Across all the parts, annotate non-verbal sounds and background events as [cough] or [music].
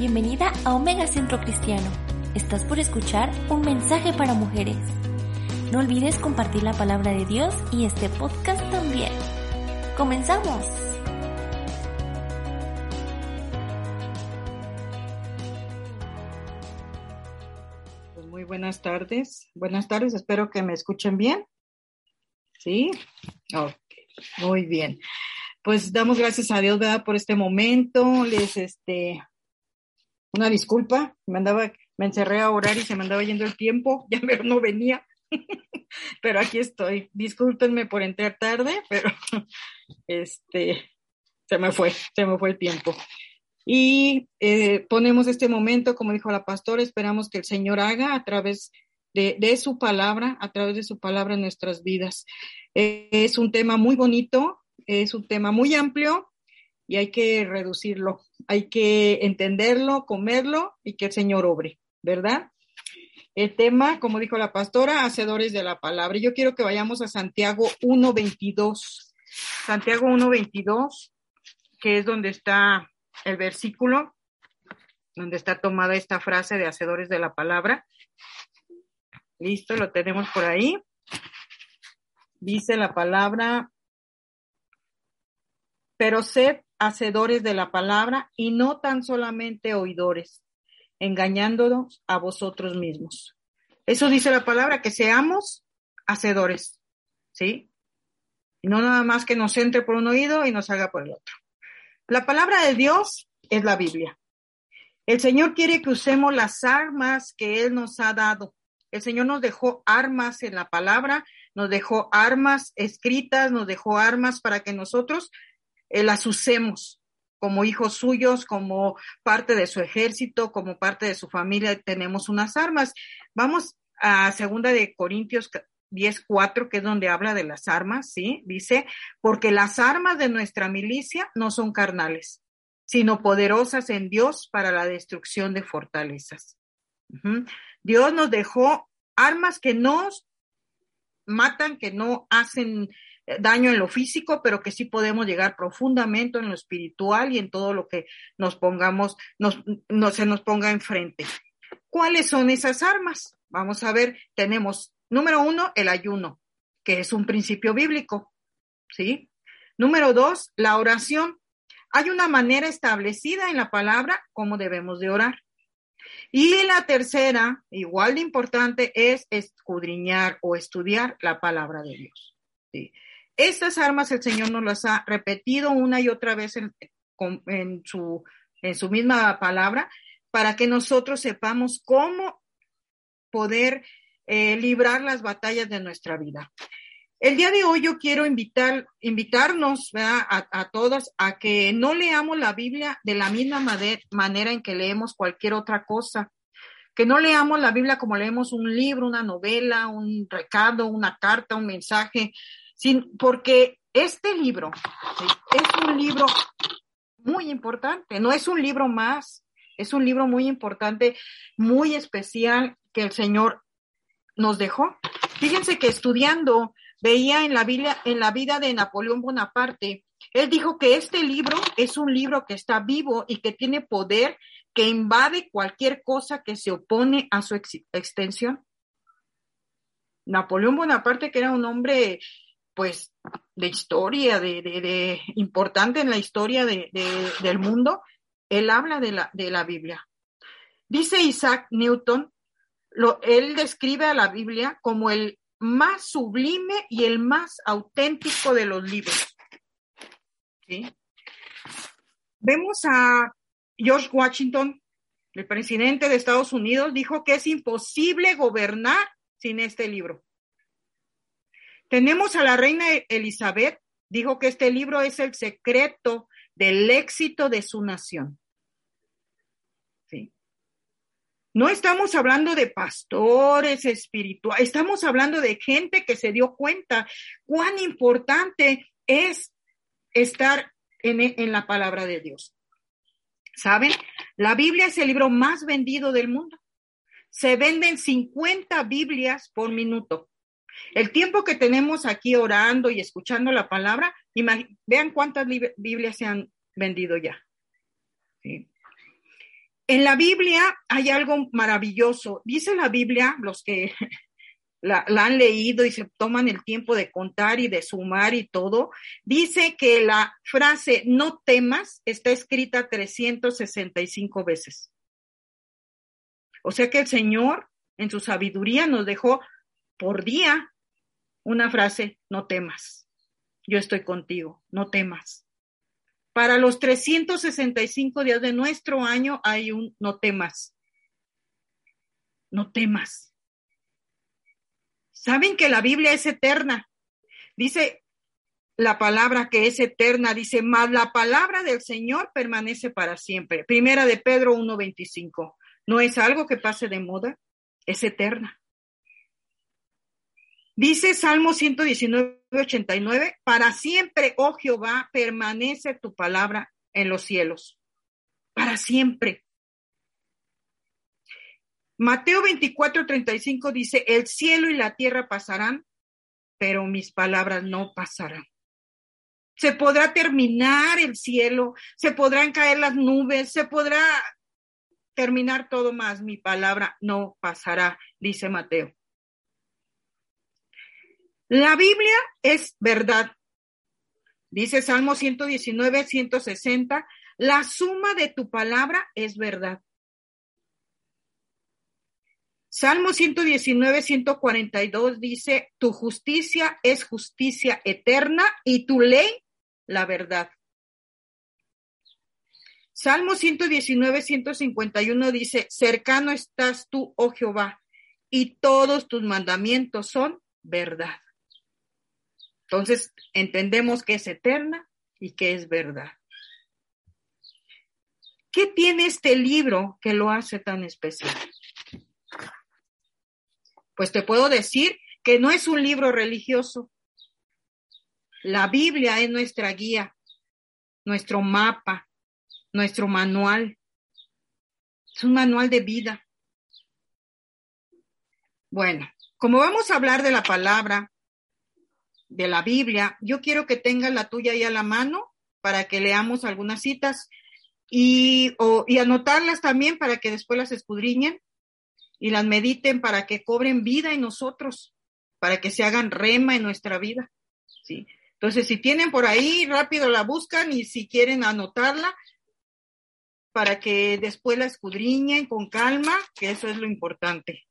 Bienvenida a Omega Centro Cristiano. Estás por escuchar un mensaje para mujeres. No olvides compartir la palabra de Dios y este podcast también. ¡Comenzamos! Pues muy buenas tardes. Buenas tardes, espero que me escuchen bien. ¿Sí? Ok, muy bien. Pues damos gracias a Dios, ¿verdad? Por este momento. Les, este, una disculpa, me andaba, me encerré a orar y se me andaba yendo el tiempo, [laughs] ya no venía, [laughs] pero aquí estoy. Discúlpenme por entrar tarde, pero [laughs] este, se me fue, se me fue el tiempo. Y eh, ponemos este momento, como dijo la pastora, esperamos que el Señor haga a través de, de su palabra, a través de su palabra en nuestras vidas. Eh, es un tema muy bonito, es un tema muy amplio, y hay que reducirlo, hay que entenderlo, comerlo y que el Señor obre, ¿verdad? El tema, como dijo la pastora, hacedores de la palabra. Yo quiero que vayamos a Santiago 1.22. Santiago 1.22, que es donde está el versículo, donde está tomada esta frase de hacedores de la palabra. Listo, lo tenemos por ahí. Dice la palabra, pero sed hacedores de la palabra y no tan solamente oidores, engañándonos a vosotros mismos. Eso dice la palabra, que seamos hacedores, ¿sí? No nada más que nos entre por un oído y nos haga por el otro. La palabra de Dios es la Biblia. El Señor quiere que usemos las armas que Él nos ha dado. El Señor nos dejó armas en la palabra, nos dejó armas escritas, nos dejó armas para que nosotros eh, las usemos como hijos suyos, como parte de su ejército, como parte de su familia, tenemos unas armas. Vamos a segunda de Corintios 10.4, que es donde habla de las armas, ¿sí? Dice, porque las armas de nuestra milicia no son carnales, sino poderosas en Dios para la destrucción de fortalezas. Dios nos dejó armas que nos matan, que no hacen daño en lo físico, pero que sí podemos llegar profundamente en lo espiritual y en todo lo que nos pongamos, no, se nos ponga enfrente. ¿Cuáles son esas armas? Vamos a ver, tenemos, número uno, el ayuno, que es un principio bíblico, ¿sí? Número dos, la oración. Hay una manera establecida en la palabra cómo debemos de orar. Y la tercera, igual de importante, es escudriñar o estudiar la palabra de Dios. ¿sí? Estas armas el Señor nos las ha repetido una y otra vez en, su, en su misma palabra para que nosotros sepamos cómo poder eh, librar las batallas de nuestra vida. El día de hoy yo quiero invitar, invitarnos a, a, todas a que no leamos la Biblia de la misma manera en que leemos cualquier otra cosa, que no leamos la Biblia como leemos un libro, una novela, un recado, una carta, un mensaje, porque este libro es un libro muy importante, no es un libro más, es un libro muy importante, muy especial que el Señor nos dejó. Fíjense que estudiando veía en la Biblia, en la vida de Napoleón Bonaparte, él dijo que este libro es un libro que está vivo y que tiene poder que invade cualquier cosa que se opone a su extensión. Napoleón Bonaparte, que era un hombre pues de historia, de, de, importante en la historia de, del mundo, él habla de la, de la Biblia. Dice Isaac Newton, lo, él describe a la Biblia como el más sublime y el más auténtico de los libros. Vemos a George Washington, el presidente de Estados Unidos, dijo que es imposible gobernar sin este libro. Tenemos a la reina Elizabeth, dijo que este libro es el secreto del éxito de su nación. Sí. No estamos hablando de pastores espirituales, estamos hablando de gente que se dio cuenta cuán importante es estar en, en la palabra de Dios. ¿Saben? La Biblia es el libro más vendido del mundo. Se venden 50 Biblias por minuto. El tiempo que tenemos aquí orando y escuchando la palabra, vean cuántas Biblias se han vendido ya. En la Biblia hay algo maravilloso. Dice la Biblia, los que [laughs] la, han leído y se toman el tiempo de contar y de sumar y todo, dice que la frase no temas está escrita 365 veces. O sea que el Señor en su sabiduría nos dejó por día una frase, no temas, yo estoy contigo, no temas. Para los 365 días de nuestro año hay un no temas, no temas. Saben que la Biblia es eterna. Dice la palabra que es eterna, dice, más la palabra del Señor permanece para siempre. Primera de Pedro 1.25. No es algo que pase de moda, es eterna. Dice Salmo 119, 89, para siempre, oh Jehová, permanece tu palabra en los cielos. Para siempre. Mateo 24, 35 dice, el cielo y la tierra pasarán, pero mis palabras no pasarán. Se podrá terminar el cielo, se podrán caer las nubes, se podrá terminar todo más, mi palabra no pasará, dice Mateo. La Biblia es verdad. Dice Salmo 119, 160, la suma de tu palabra es verdad. Salmo 119, 142 dice, tu justicia es justicia eterna y tu ley la verdad. Salmo 119, 151 dice, cercano estás tú, oh Jehová, y todos tus mandamientos son verdad. Entonces, entendemos que es eterna y que es verdad. ¿Qué tiene este libro que lo hace tan especial? Pues te puedo decir que no es un libro religioso. La Biblia es nuestra guía, nuestro mapa, nuestro manual. Es un manual de vida. Bueno, como vamos a hablar de la palabra, de la Biblia, yo quiero que tengas la tuya ahí a la mano para que leamos algunas citas y, y anotarlas también para que después las escudriñen y las mediten para que cobren vida en nosotros, para que se hagan rema en nuestra vida. ¿sí? Entonces, si tienen por ahí, rápido la buscan y si quieren anotarla, para que después la escudriñen con calma, que eso es lo importante,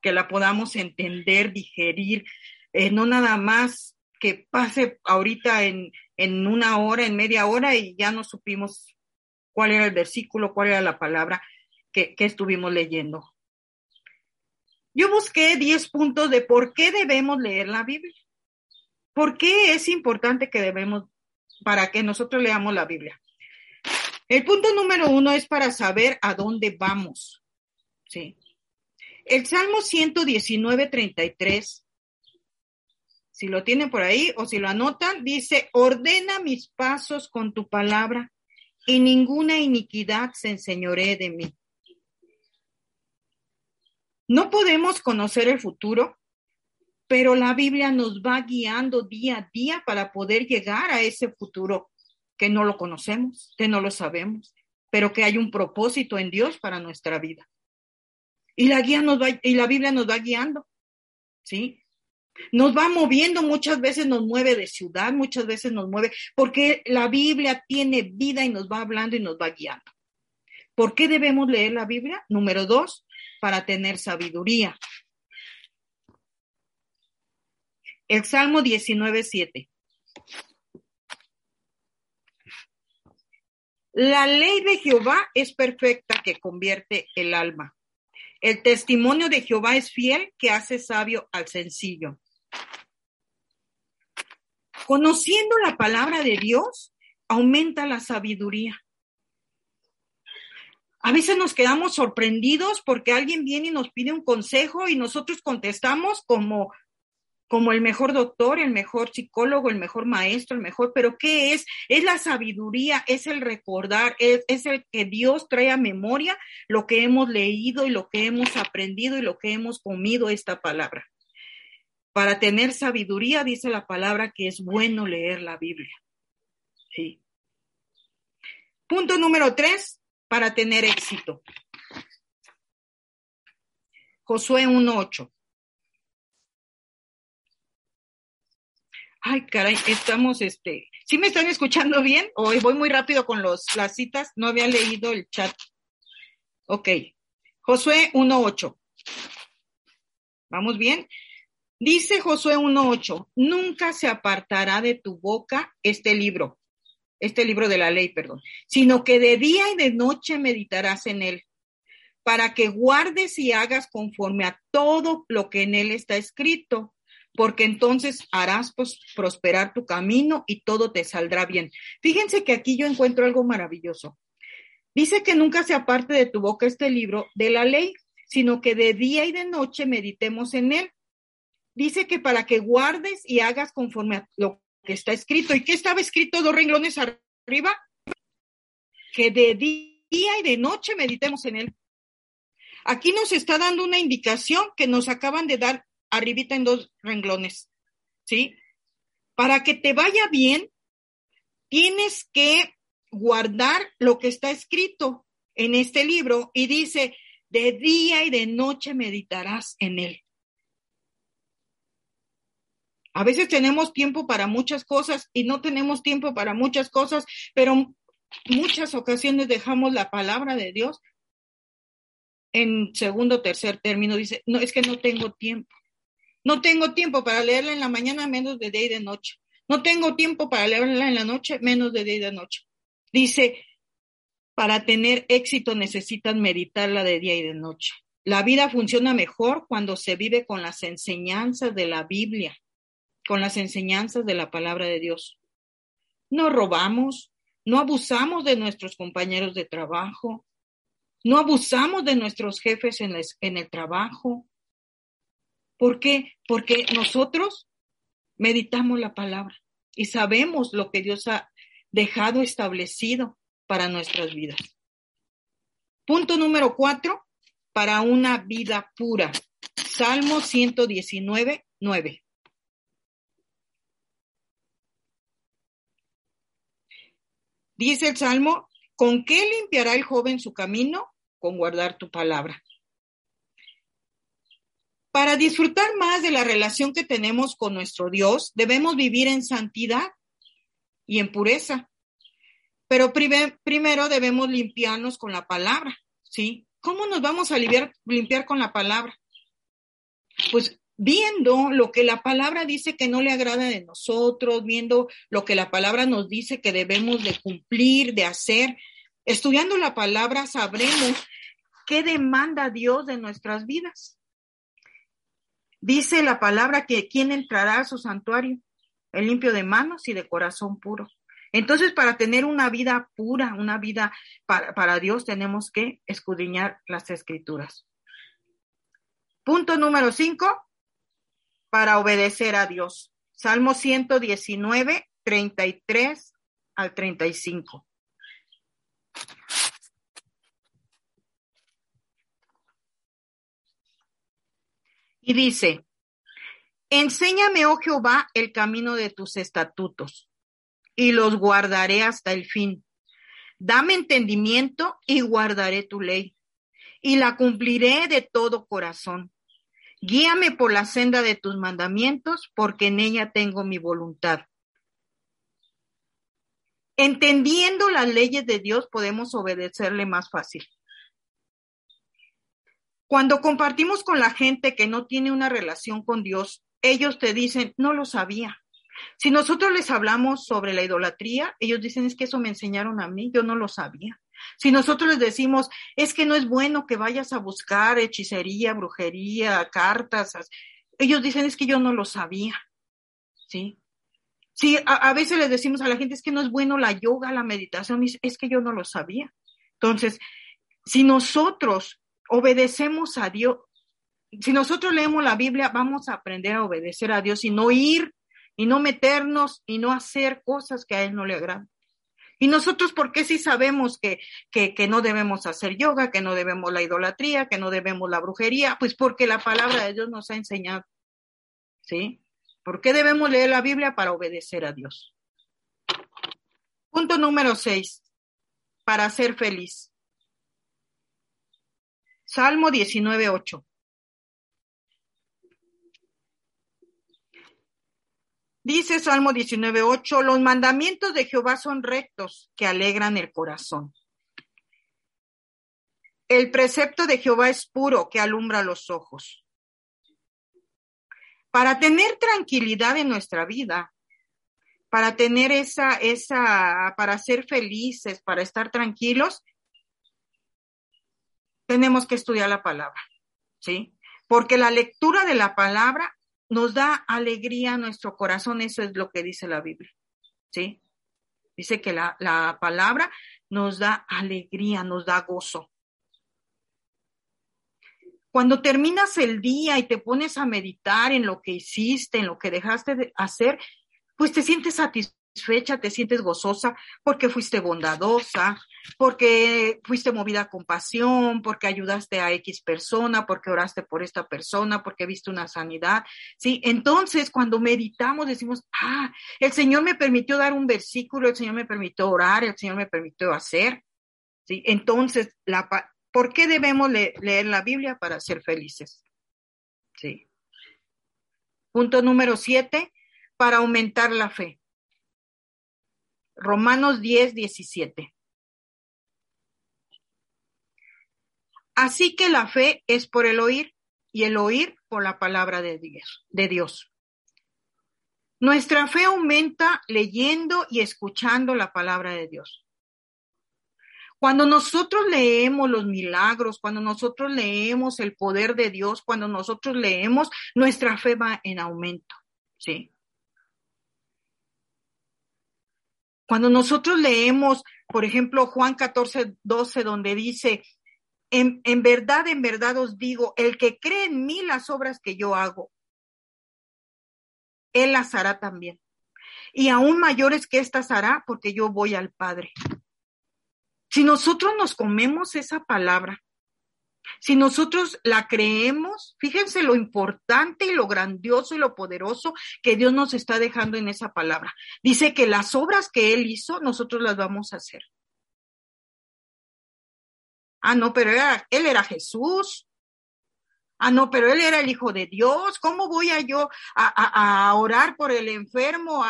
que la podamos entender, digerir, eh, no nada más que pase ahorita en, en una hora, en media hora y ya no supimos cuál era el versículo, cuál era la palabra que, que estuvimos leyendo. Yo busqué 10 puntos de por qué debemos leer la Biblia. ¿Por qué es importante que debemos, para que nosotros leamos la Biblia? El punto número uno es para saber a dónde vamos. Sí. El Salmo 119, 33 si lo tienen por ahí o si lo anotan, dice, ordena mis pasos con tu palabra y ninguna iniquidad se enseñoree de mí. No podemos conocer el futuro, pero la Biblia nos va guiando día a día para poder llegar a ese futuro que no lo conocemos, que no lo sabemos, pero que hay un propósito en Dios para nuestra vida. Y la guía nos va, y la Biblia nos va guiando, ¿sí? Nos va moviendo, muchas veces nos mueve de ciudad, muchas veces nos mueve, porque la Biblia tiene vida y nos va hablando y nos va guiando. ¿Por qué debemos leer la Biblia? Número dos, para tener sabiduría. El Salmo 19, 7. La ley de Jehová es perfecta que convierte el alma. El testimonio de Jehová es fiel que hace sabio al sencillo. Conociendo la palabra de Dios, aumenta la sabiduría. A veces nos quedamos sorprendidos porque alguien viene y nos pide un consejo y nosotros contestamos como como el mejor doctor, el mejor psicólogo, el mejor maestro, el mejor, pero ¿qué es? Es la sabiduría, es el recordar, es, es, el que Dios trae a memoria lo que hemos leído y lo que hemos aprendido y lo que hemos comido esta palabra. Para tener sabiduría, dice la palabra que es bueno leer la Biblia. Sí. Punto número tres, para tener éxito. Josué 1.8. Ay, caray, estamos, este, ¿sí me están escuchando bien? Hoy voy muy rápido con los, las citas, no había leído el chat. Ok, Josué 1.8. ¿Vamos bien? Dice Josué 1.8, nunca se apartará de tu boca este libro, este libro de la ley, perdón, sino que de día y de noche meditarás en él, para que guardes y hagas conforme a todo lo que en él está escrito porque entonces harás prosperar tu camino y todo te saldrá bien. Fíjense que aquí yo encuentro algo maravilloso. Dice que nunca se aparte de tu boca este libro de la ley, sino que de día y de noche meditemos en él. Dice que para que guardes y hagas conforme a lo que está escrito. ¿Y qué estaba escrito dos renglones arriba? Que de día y de noche meditemos en él. Aquí nos está dando una indicación que nos acaban de dar arribita en dos renglones, ¿sí? Para que te vaya bien, tienes que guardar lo que está escrito en este libro y dice, de día y de noche meditarás en él. A veces tenemos tiempo para muchas cosas y no tenemos tiempo para muchas cosas, pero muchas ocasiones dejamos la palabra de Dios en segundo o tercer término. Dice, no, es que no tengo tiempo. No tengo tiempo para leerla en la mañana menos de día y de noche. No tengo tiempo para leerla en la noche menos de día y de noche. Dice, para tener éxito necesitan meditarla de día y de noche. La vida funciona mejor cuando se vive con las enseñanzas de la Biblia, con las enseñanzas de la palabra de Dios. No robamos, no abusamos de nuestros compañeros de trabajo, no abusamos de nuestros jefes en, el trabajo, ¿Por qué? Porque nosotros meditamos la palabra y sabemos lo que Dios ha dejado establecido para nuestras vidas. Punto número cuatro, para una vida pura. Salmo 119, 9. Dice el Salmo, ¿con qué limpiará el joven su camino? Con guardar tu palabra. Para disfrutar más de la relación que tenemos con nuestro Dios, debemos vivir en santidad y en pureza. Pero primero debemos limpiarnos con la palabra, ¿sí? ¿Cómo nos vamos a limpiar, limpiar con la palabra? Pues viendo lo que la palabra dice que no le agrada de nosotros, viendo lo que la palabra nos dice que debemos de cumplir, de hacer. Estudiando la palabra sabremos qué demanda Dios de nuestras vidas. Dice la palabra que quién entrará a su santuario, el limpio de manos y de corazón puro. Entonces, para tener una vida pura, una vida para, para Dios, tenemos que escudriñar las escrituras. Punto número cinco, para obedecer a Dios. Salmo 119, 33 al 35. Y dice, enséñame, oh Jehová, el camino de tus estatutos, y los guardaré hasta el fin. Dame entendimiento y guardaré tu ley, y la cumpliré de todo corazón. Guíame por la senda de tus mandamientos, porque en ella tengo mi voluntad. Entendiendo las leyes de Dios, podemos obedecerle más fácil. Cuando compartimos con la gente que no tiene una relación con Dios, ellos te dicen, no lo sabía. Si nosotros les hablamos sobre la idolatría, ellos dicen, es que eso me enseñaron a mí, yo no lo sabía. Si nosotros les decimos, es que no es bueno que vayas a buscar hechicería, brujería, cartas, ellos dicen, es que yo no lo sabía. ¿Sí? Sí, a, veces le decimos a la gente, es que no es bueno la yoga, la meditación, es que yo no lo sabía. Entonces, si nosotros obedecemos a Dios, si nosotros leemos la Biblia, vamos a aprender a obedecer a Dios y no ir y no meternos y no hacer cosas que a Él no le agradan. Y nosotros, ¿por qué sí sabemos que, que, que, no debemos hacer yoga, que no debemos la idolatría, que no debemos la brujería? Pues porque la palabra de Dios nos ha enseñado. ¿Sí? ¿Por qué debemos leer la Biblia para obedecer a Dios? Punto número seis, para ser feliz. Salmo 19, 8. Dice Salmo 19, 8, los mandamientos de Jehová son rectos que alegran el corazón. El precepto de Jehová es puro que alumbra los ojos. Para tener tranquilidad en nuestra vida, para tener esa, esa, para ser felices, para estar tranquilos, tenemos que estudiar la palabra, ¿sí? Porque la lectura de la palabra nos da alegría nuestro corazón, eso es lo que dice la Biblia, ¿sí? Dice que la, la palabra nos da alegría, nos da gozo. Cuando terminas el día y te pones a meditar en lo que hiciste, en lo que dejaste de hacer, pues te sientes satisfecho satisfecha, te sientes gozosa porque fuiste bondadosa, porque fuiste movida a compasión, porque ayudaste a X persona, porque oraste por esta persona, porque viste una sanidad. Sí, entonces cuando meditamos decimos, ah, el Señor me permitió dar un versículo, el Señor me permitió orar, el Señor me permitió hacer. Sí, entonces, la, ¿por qué debemos le leer la Biblia para ser felices? Sí. Punto número siete, para aumentar la fe. Romanos 10, 17. Así que la fe es por el oír y el oír por la palabra de Dios. Nuestra fe aumenta leyendo y escuchando la palabra de Dios. Cuando nosotros leemos los milagros, cuando nosotros leemos el poder de Dios, cuando nosotros leemos, nuestra fe va en aumento, ¿sí? Cuando nosotros leemos, por ejemplo, Juan 14, 12, donde dice, en, verdad, en verdad os digo, el que cree en mí las obras que yo hago, él las hará también. Y aún mayores que estas hará porque yo voy al Padre. Si nosotros nos comemos esa palabra, si nosotros la creemos, fíjense lo importante y lo grandioso y lo poderoso que Dios nos está dejando en esa palabra. Dice que las obras que Él hizo, nosotros las vamos a hacer. Ah, no, pero Él era Jesús. Ah, no, pero Él era el Hijo de Dios. ¿Cómo voy a yo a, a orar por el enfermo?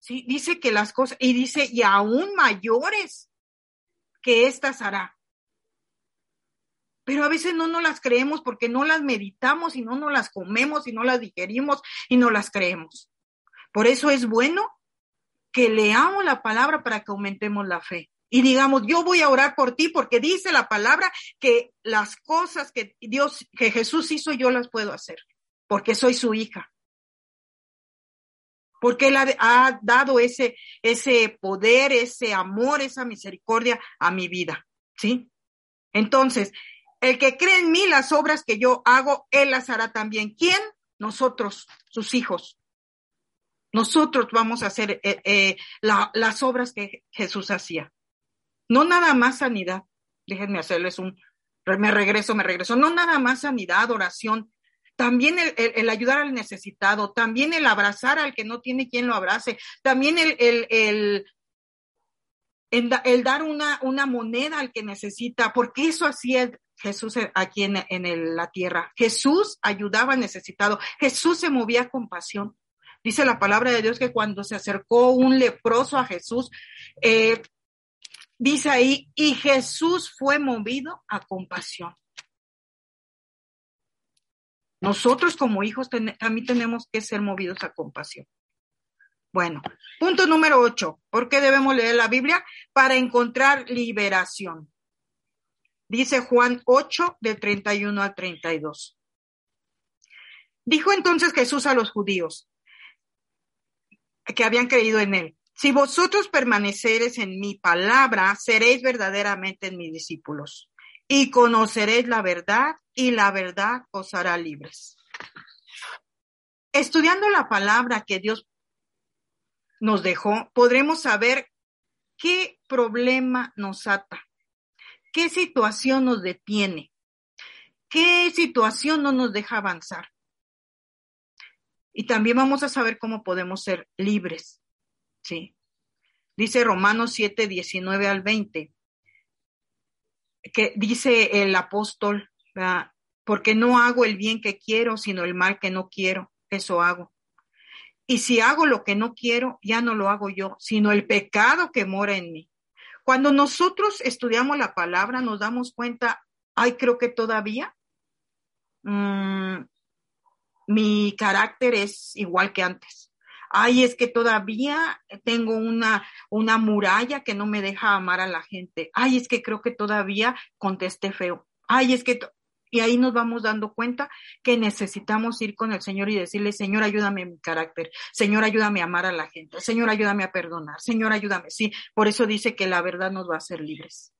sí, dice que las cosas, y dice, y aún mayores que éstas hará pero a veces no nos las creemos porque no las meditamos y no nos las comemos y no las digerimos y no las creemos. Por eso es bueno que leamos la palabra para que aumentemos la fe y digamos, yo voy a orar por ti porque dice la palabra que las cosas que Dios, que Jesús hizo, yo las puedo hacer porque soy su hija. Porque Él ha, ha dado ese, ese poder, ese amor, esa misericordia a mi vida. ¿Sí? Entonces, el que cree en mí, las obras que yo hago, él las hará también. ¿Quién? Nosotros, sus hijos. Nosotros vamos a hacer eh, eh, la, las obras que Jesús hacía. No nada más sanidad. Déjenme hacerles un, me regreso, me regreso. No nada más sanidad, oración. También el, el, el ayudar al necesitado, también el abrazar al que no tiene quien lo abrace, también el, el, dar una, una moneda al que necesita, porque eso hacía Jesús aquí en, en la tierra. Jesús ayudaba al necesitado. Jesús se movía con pasión. Dice la palabra de Dios que cuando se acercó un leproso a Jesús, eh, dice ahí, y Jesús fue movido a compasión. Nosotros como hijos también tenemos que ser movidos a compasión. Bueno, punto número ocho. ¿Por qué debemos leer la Biblia? Para encontrar liberación. Dice Juan 8, de 31 al 32. Dijo entonces Jesús a los judíos, que habían creído en él. Si vosotros permaneceres en mi palabra, seréis verdaderamente mis discípulos y conoceréis la verdad y la verdad os hará libres. Estudiando la palabra que Dios nos dejó, podremos saber qué problema nos ata, qué situación nos detiene, qué situación no nos deja avanzar. Y también vamos a saber cómo podemos ser libres. ¿sí? Dice Romanos 7, 19 al 20, que dice el apóstol, porque no hago el bien que quiero, sino el mal que no quiero, eso hago. Y si hago lo que no quiero, ya no lo hago yo, sino el pecado que mora en mí. Cuando nosotros estudiamos la palabra, nos damos cuenta, ay, creo que todavía Mm, mi carácter es igual que antes. Ay, es que todavía tengo una, una muralla que no me deja amar a la gente. Ay, es que creo que todavía contesté feo. Ay, es que... Y ahí nos vamos dando cuenta que necesitamos ir con el Señor y decirle, Señor, ayúdame en mi carácter. Señor, ayúdame a amar a la gente. Señor, ayúdame a perdonar. Señor, ayúdame. Sí, por eso dice que la verdad nos va a hacer libres.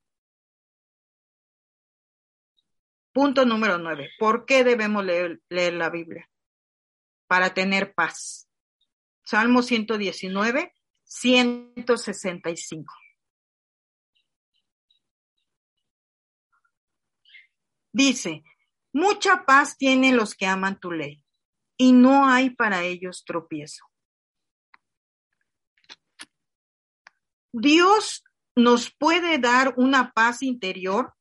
Punto número nueve. ¿Por qué debemos leer, la Biblia? Para tener paz. Salmo 119, 165. Dice, mucha paz tienen los que aman tu ley, y no hay para ellos tropiezo. Dios nos puede dar una paz interior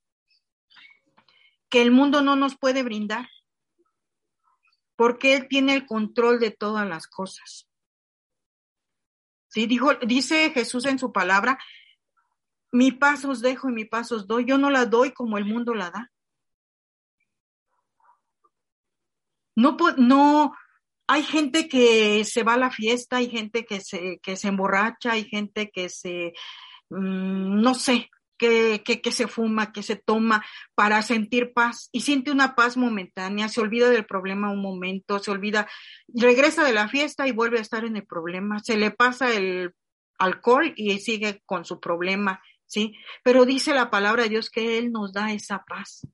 que el mundo no nos puede brindar, porque Él tiene el control de todas las cosas. Sí, dijo, dice Jesús en su palabra, mi paz os dejo y mi paz os doy, yo no la doy como el mundo la da. No, no, hay gente que se va a la fiesta, hay gente que se, que se emborracha, hay gente que se, mm, no sé, que, se fuma, que se toma para sentir paz y siente una paz momentánea, se olvida del problema un momento, se olvida, regresa de la fiesta y vuelve a estar en el problema, se le pasa el alcohol y sigue con su problema, ¿sí? Pero dice la palabra de Dios que Él nos da esa paz.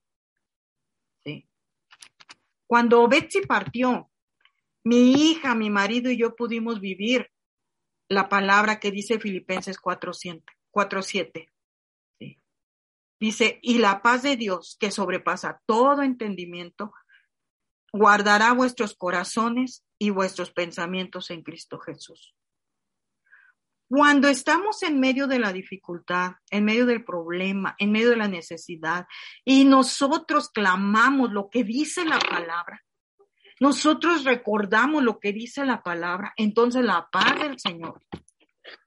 Cuando Betsy partió, mi hija, mi marido y yo pudimos vivir la palabra que dice Filipenses 4.7. Dice, y la paz de Dios, que sobrepasa todo entendimiento, guardará vuestros corazones y vuestros pensamientos en Cristo Jesús. Cuando estamos en medio de la dificultad, en medio del problema, en medio de la necesidad, y nosotros clamamos lo que dice la palabra, nosotros recordamos lo que dice la palabra, entonces la paz del Señor,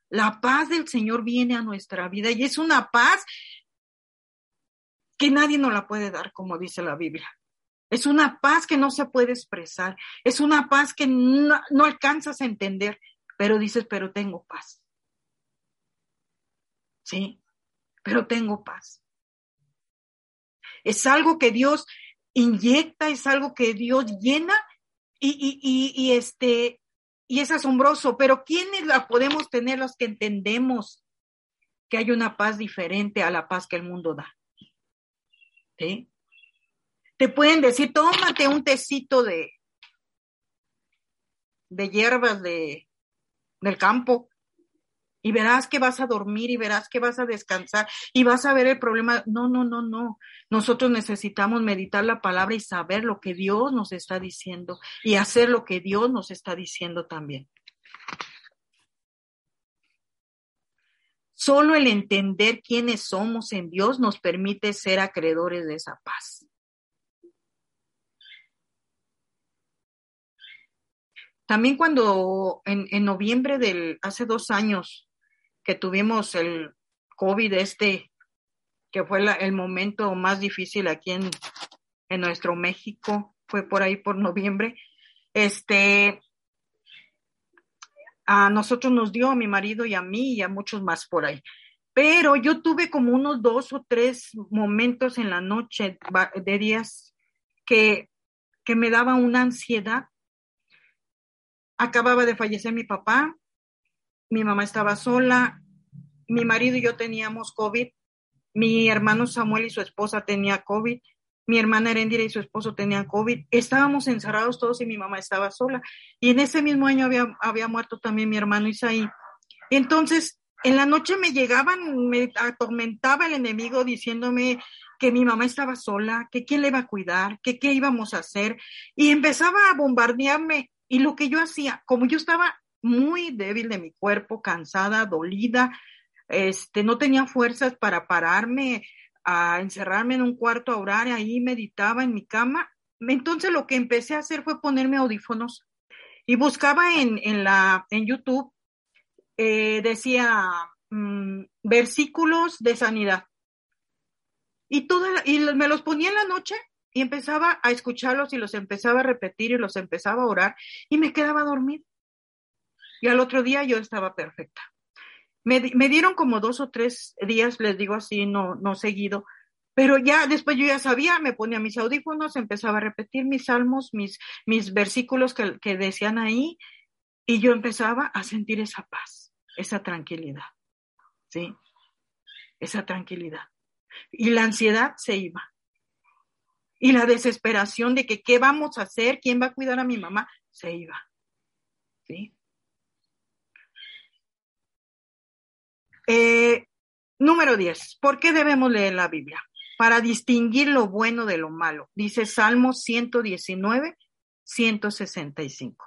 la paz del Señor viene a nuestra vida y es una paz que nadie nos la puede dar, como dice la Biblia. Es una paz que no se puede expresar, es una paz que no, alcanzas a entender, pero dices, pero tengo paz. Sí, pero tengo paz. Es algo que Dios inyecta, es algo que Dios llena y, y, este, y es asombroso, pero ¿quiénes la podemos tener los que entendemos que hay una paz diferente a la paz que el mundo da? Te pueden decir, tómate un tecito de, de hierbas de, del campo y verás que vas a dormir y verás que vas a descansar y vas a ver el problema. No, no, no, no. Nosotros necesitamos meditar la palabra y saber lo que Dios nos está diciendo y hacer lo que Dios nos está diciendo también. Solo el entender quiénes somos en Dios nos permite ser acreedores de esa paz. También cuando en, noviembre del hace dos años que tuvimos el COVID este, que fue el momento más difícil aquí en, en nuestro México, fue por ahí por noviembre, este, a nosotros nos dio, a mi marido y a mí y a muchos más por ahí. Pero yo tuve como unos dos o tres momentos en la noche de días que, que me daba una ansiedad. Acababa de fallecer mi papá mi mamá estaba sola, mi marido y yo teníamos COVID, mi hermano Samuel y su esposa tenía COVID, mi hermana Erendira y su esposo tenían COVID, estábamos encerrados todos y mi mamá estaba sola. Y en ese mismo año había, había muerto también mi hermano Isaí. Entonces, en la noche me llegaban, me atormentaba el enemigo diciéndome que mi mamá estaba sola, que quién le iba a cuidar, que qué íbamos a hacer. Y empezaba a bombardearme. Y lo que yo hacía, como yo estaba muy débil de mi cuerpo, cansada, dolida, este, no tenía fuerzas para pararme, a encerrarme en un cuarto a orar, ahí meditaba en mi cama. Entonces lo que empecé a hacer fue ponerme audífonos y buscaba en, en, la, en YouTube, eh, decía mm, versículos de sanidad. Y, toda y me los ponía en la noche y empezaba a escucharlos y los empezaba a repetir y los empezaba a orar y me quedaba dormida. Y al otro día yo estaba perfecta. Me, dieron como dos o tres días, les digo así, no, no seguido, pero ya después yo ya sabía, me ponía mis audífonos, empezaba a repetir mis salmos, mis, mis versículos que, que decían ahí, y yo empezaba a sentir esa paz, esa tranquilidad, ¿sí? Esa tranquilidad. Y la ansiedad se iba. Y la desesperación de que qué vamos a hacer, quién va a cuidar a mi mamá, se iba. ¿Sí? Eh, número 10. ¿Por qué debemos leer la Biblia? Para distinguir lo bueno de lo malo. Dice Salmo 119, 165.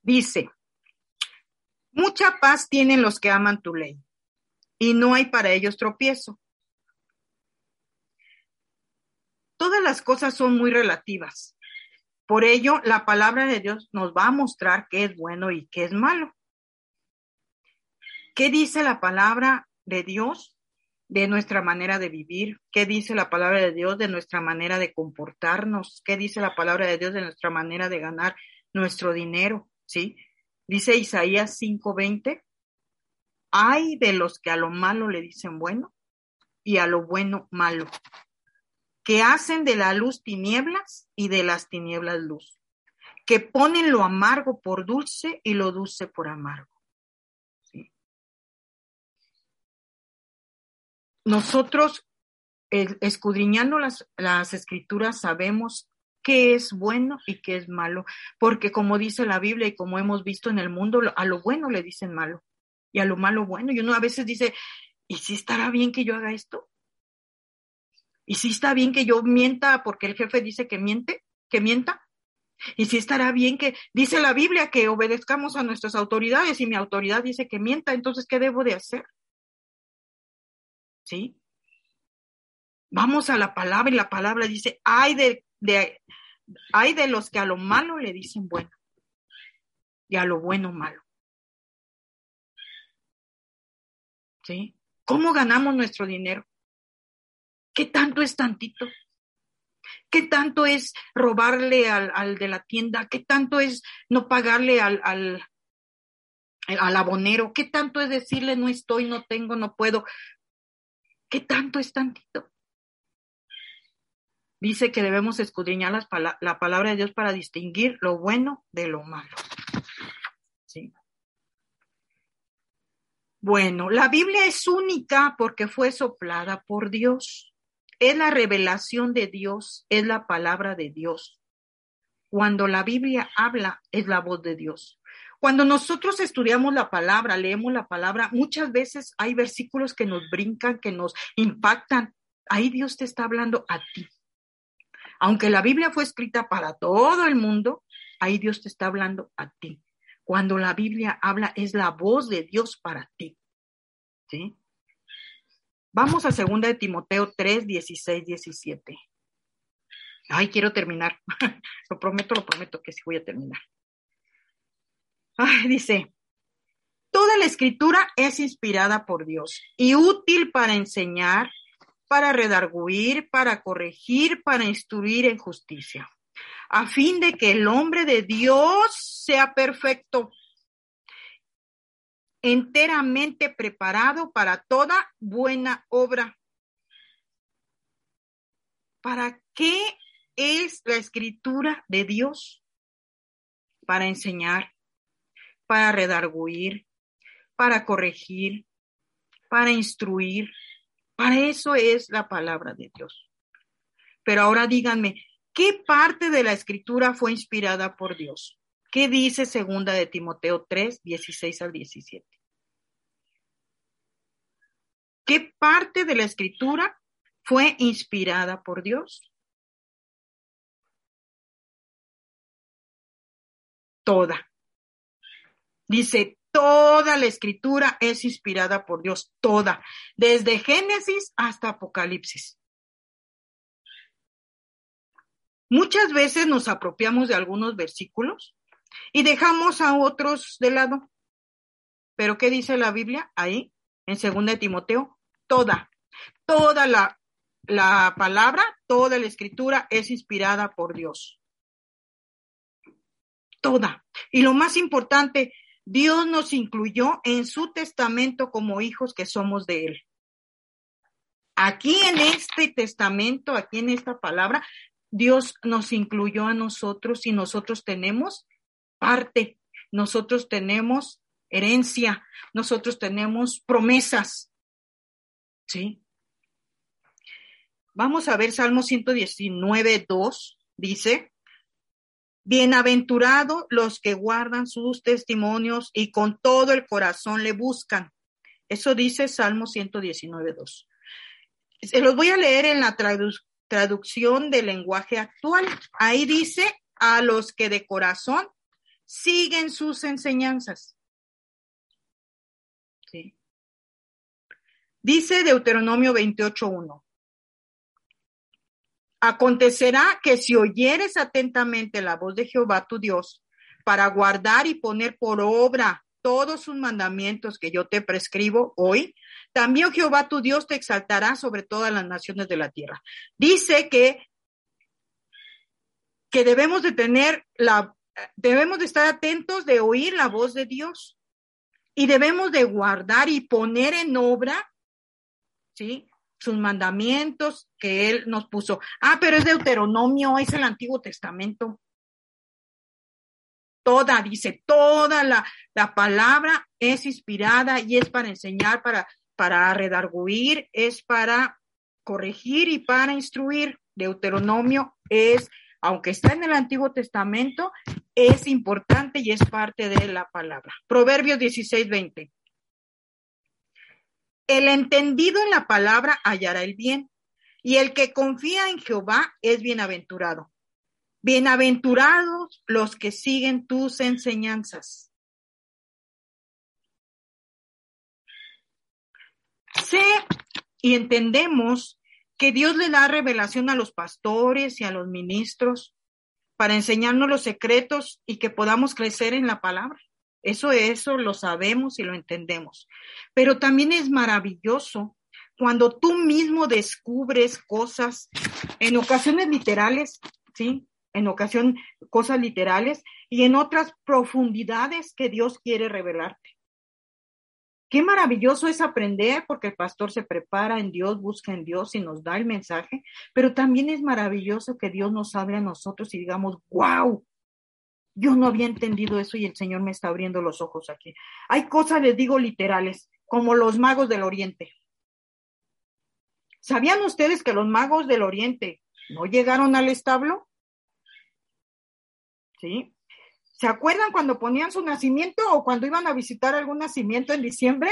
Dice, mucha paz tienen los que aman tu ley, y no hay para ellos tropiezo. Todas las cosas son muy relativas. Por ello, la palabra de Dios nos va a mostrar qué es bueno y qué es malo. ¿Qué dice la palabra de Dios de nuestra manera de vivir? ¿Qué dice la palabra de Dios de nuestra manera de comportarnos? ¿Qué dice la palabra de Dios de nuestra manera de ganar nuestro dinero? ¿Sí? Dice Isaías 5:20, hay de los que a lo malo le dicen bueno y a lo bueno malo que hacen de la luz tinieblas y de las tinieblas luz, que ponen lo amargo por dulce y lo dulce por amargo. Nosotros, escudriñando las, las escrituras, sabemos qué es bueno y qué es malo, porque como dice la Biblia y como hemos visto en el mundo, a lo bueno le dicen malo y a lo malo bueno. Y uno a veces dice, ¿y si estará bien que yo haga esto? ¿Y si está bien que yo mienta porque el jefe dice que miente, que mienta? ¿Y si estará bien que dice la Biblia que obedezcamos a nuestras autoridades y mi autoridad dice que mienta, entonces ¿qué debo de hacer? ¿Sí? Vamos a la palabra y la palabra dice, hay de, los que a lo malo le dicen bueno y a lo bueno malo. ¿Sí? ¿Cómo ganamos nuestro dinero? ¿Qué tanto es tantito? ¿Qué tanto es robarle al, de la tienda? ¿Qué tanto es no pagarle al, al, abonero? ¿Qué tanto es decirle no estoy, no tengo, no puedo? ¿Qué tanto es tantito? Dice que debemos escudriñar las la palabra de Dios para distinguir lo bueno de lo malo. ¿Sí? Bueno, la Biblia es única porque fue soplada por Dios es la revelación de Dios, es la palabra de Dios. Cuando la Biblia habla, es la voz de Dios. Cuando nosotros estudiamos la palabra, leemos la palabra, muchas veces hay versículos que nos brincan, que nos impactan. Ahí Dios te está hablando a ti. Aunque la Biblia fue escrita para todo el mundo, ahí Dios te está hablando a ti. Cuando la Biblia habla, es la voz de Dios para ti. ¿Sí? Vamos a segunda de Timoteo 3, 16, 17. Ay, quiero terminar. [laughs] lo prometo, lo prometo que sí voy a terminar. Ay, dice, toda la escritura es inspirada por Dios y útil para enseñar, para redarguir, para corregir, para instruir en justicia, a fin de que el hombre de Dios sea perfecto, enteramente preparado para toda buena obra. ¿Para qué es la escritura de Dios para enseñar, para redarguir, para corregir, para instruir. Para eso es la palabra de Dios. Pero ahora díganme, ¿qué parte de la escritura fue inspirada por Dios? ¿Qué dice segunda de Timoteo 3, 16 al 17? ¿Qué parte de la escritura fue inspirada por Dios? Toda. Dice, toda la escritura es inspirada por Dios, toda, desde Génesis hasta Apocalipsis. Muchas veces nos apropiamos de algunos versículos y dejamos a otros de lado. Pero ¿qué dice la Biblia ahí en 2 Timoteo? Toda, toda la, la palabra, toda la escritura es inspirada por Dios. Toda. Y lo más importante, Dios nos incluyó en su testamento como hijos que somos de Él. Aquí en este testamento, aquí en esta palabra, Dios nos incluyó a nosotros y nosotros tenemos parte, nosotros tenemos herencia, nosotros tenemos promesas. ¿Sí? Vamos a ver Salmo 119, 2, dice, Bienaventurados los que guardan sus testimonios y con todo el corazón le buscan. Eso dice Salmo 119, 2. Se los voy a leer en la traducción del lenguaje actual. Ahí dice, a los que de corazón siguen sus enseñanzas. ¿Sí? Dice Deuteronomio 28.1. Acontecerá que si oyeres atentamente la voz de Jehová tu Dios, para guardar y poner por obra todos sus mandamientos que yo te prescribo hoy, también Jehová tu Dios te exaltará sobre todas las naciones de la tierra. Dice que, que debemos de tener la, debemos de estar atentos de oír la voz de Dios y debemos de guardar y poner en obra, ¿sí? Sus mandamientos que Él nos puso. Ah, pero es Deuteronomio, es el Antiguo Testamento. Toda, dice, toda la, la palabra es inspirada y es para enseñar, para, para redarguir, es para corregir y para instruir. Deuteronomio es aunque está en el Antiguo Testamento, es importante y es parte de la palabra. Proverbios 16, 20. El entendido en la palabra hallará el bien, y el que confía en Jehová es bienaventurado. Bienaventurados los que siguen tus enseñanzas. Sé y entendemos que Dios le da revelación a los pastores y a los ministros para enseñarnos los secretos y que podamos crecer en la palabra. Eso, eso lo sabemos y lo entendemos. Pero también es maravilloso cuando tú mismo descubres cosas, en ocasiones literales, ¿sí? En ocasión cosas literales y en otras profundidades que Dios quiere revelarte. Qué maravilloso es aprender porque el pastor se prepara en Dios, busca en Dios y nos da el mensaje, pero también es maravilloso que Dios nos hable a nosotros y digamos, wow, yo no había entendido eso y el Señor me está abriendo los ojos aquí. Hay cosas, les digo, literales, como los magos del Oriente. ¿Sabían ustedes que los magos del Oriente no llegaron al establo? ¿Sí? ¿Se acuerdan cuando ponían su nacimiento o cuando iban a visitar algún nacimiento en diciembre?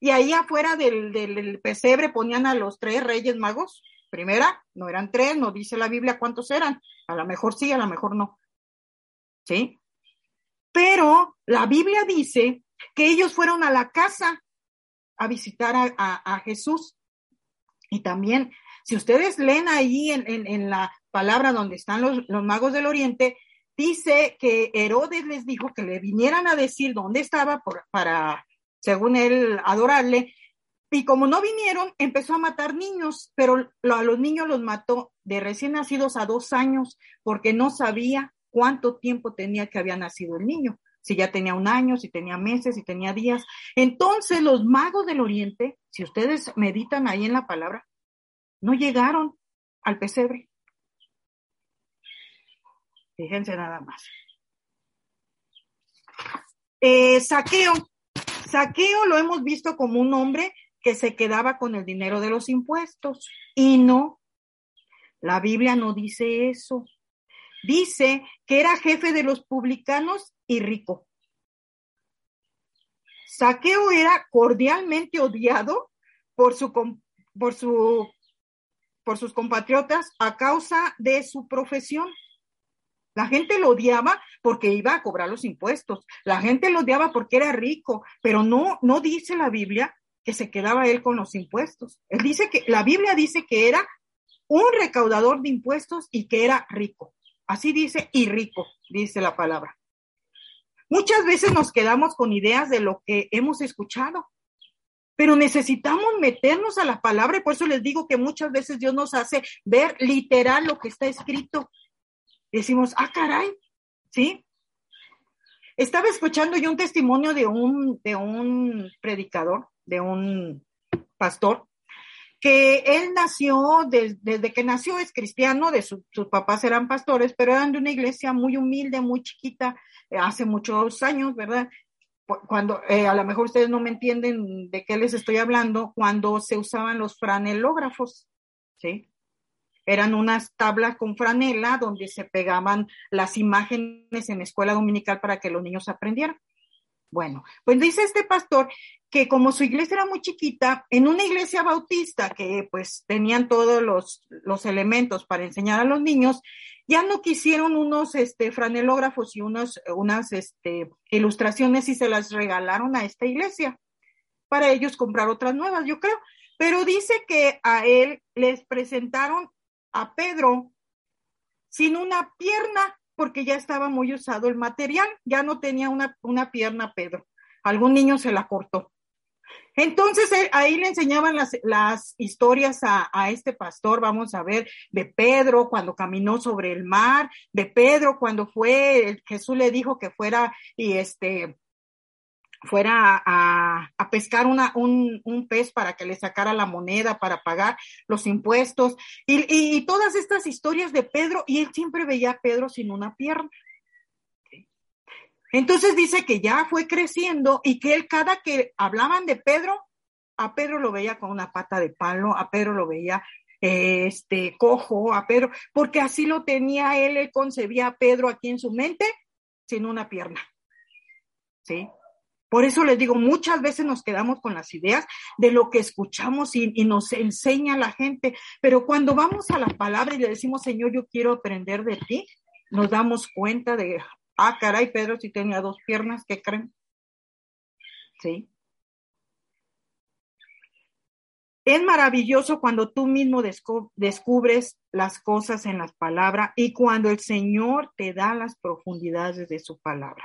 Y ahí afuera del, pesebre ponían a los tres reyes magos. Primera, no eran tres, no dice la Biblia cuántos eran. A lo mejor sí, a lo mejor no. ¿Sí? Pero la Biblia dice que ellos fueron a la casa a visitar a, Jesús. Y también, si ustedes leen ahí en, la palabra donde están los, los magos del Oriente, dice que Herodes les dijo que le vinieran a decir dónde estaba para, según él, adorarle. Y como no vinieron, empezó a matar niños, pero a los niños los mató de recién nacidos a dos años porque no sabía cuánto tiempo tenía que había nacido el niño, si ya tenía un año, si tenía meses, si tenía días. Entonces los magos del Oriente, si ustedes meditan ahí en la palabra, no llegaron al pesebre. Fíjense nada más. Eh, saqueo. Saqueo lo hemos visto como un hombre que se quedaba con el dinero de los impuestos. Y no, la Biblia no dice eso. Dice que era jefe de los publicanos y rico. Saqueo era cordialmente odiado por, su, por, su, por sus compatriotas a causa de su profesión. La gente lo odiaba porque iba a cobrar los impuestos. La gente lo odiaba porque era rico, pero no, no dice la Biblia que se quedaba él con los impuestos. Él dice que, la Biblia dice que era un recaudador de impuestos y que era rico. Así dice, y rico, dice la palabra. Muchas veces nos quedamos con ideas de lo que hemos escuchado, pero necesitamos meternos a la palabra y por eso les digo que muchas veces Dios nos hace ver literal lo que está escrito. Decimos, ah, caray, ¿sí? Estaba escuchando yo un testimonio de un, de un predicador, de un pastor, que él nació, desde que nació es cristiano, de sus papás eran pastores, pero eran de una iglesia muy humilde, muy chiquita, eh, hace muchos años, ¿verdad? Cuando, eh, a lo mejor ustedes no me entienden de qué les estoy hablando, cuando se usaban los franelógrafos, ¿sí? Eran unas tablas con franela donde se pegaban las imágenes en escuela dominical para que los niños aprendieran. Bueno, pues dice este pastor que como su iglesia era muy chiquita, en una iglesia bautista que pues tenían todos los, los elementos para enseñar a los niños, ya no quisieron unos este, franelógrafos y unos, unas este, ilustraciones y se las regalaron a esta iglesia para ellos comprar otras nuevas, yo creo. Pero dice que a él les presentaron a Pedro sin una pierna porque ya estaba muy usado el material, ya no tenía una, una pierna Pedro. Algún niño se la cortó. Entonces ahí le enseñaban las, las historias a, a, este pastor, vamos a ver, de Pedro cuando caminó sobre el mar, de Pedro cuando fue, Jesús le dijo que fuera y este, fuera a, pescar un, un, pez para que le sacara la moneda para pagar los impuestos y todas estas historias de Pedro y él siempre veía a Pedro sin una pierna. Entonces dice que ya fue creciendo y que él cada que hablaban de Pedro, a Pedro lo veía con una pata de palo, a Pedro lo veía este cojo, a Pedro, porque así lo tenía él, él concebía a Pedro aquí en su mente sin una pierna. ¿Sí? Por eso les digo, muchas veces nos quedamos con las ideas de lo que escuchamos y, nos enseña la gente, pero cuando vamos a la palabra y le decimos, Señor, yo quiero aprender de ti, nos damos cuenta de, Ah, caray, Pedro sí tenía dos piernas, ¿qué creen? Sí. Es maravilloso cuando tú mismo descubres las cosas en las palabras y cuando el Señor te da las profundidades de su palabra.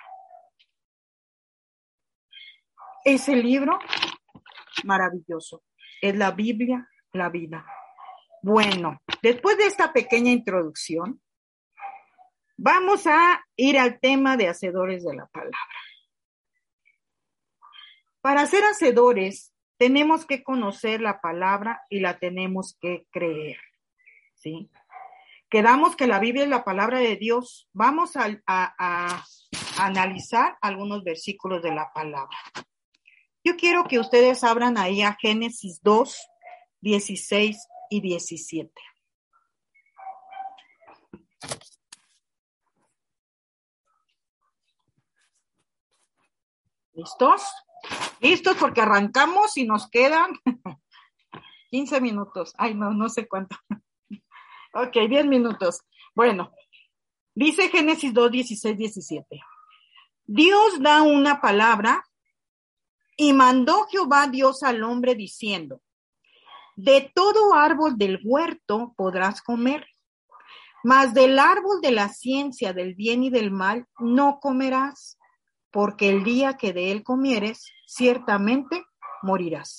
Ese libro, maravilloso, es la Biblia, la vida. Bueno, después de esta pequeña introducción, Vamos a ir al tema de hacedores de la palabra. Para ser hacedores, tenemos que conocer la palabra y la tenemos que creer. ¿Sí? Quedamos que la Biblia es la palabra de Dios. Vamos a, a, a analizar algunos versículos de la palabra. Yo quiero que ustedes abran ahí a Génesis 2, 16 y 17. ¿Listos? ¿Listos? Porque arrancamos y nos quedan [laughs] 15 minutos. Ay, no, no sé cuánto. [laughs] Ok, 10 minutos. Bueno, dice Génesis 2, 16, 17. Dios da una palabra y mandó Jehová Dios al hombre diciendo, de todo árbol del huerto podrás comer, mas del árbol de la ciencia del bien y del mal no comerás porque el día que de él comieres, ciertamente morirás.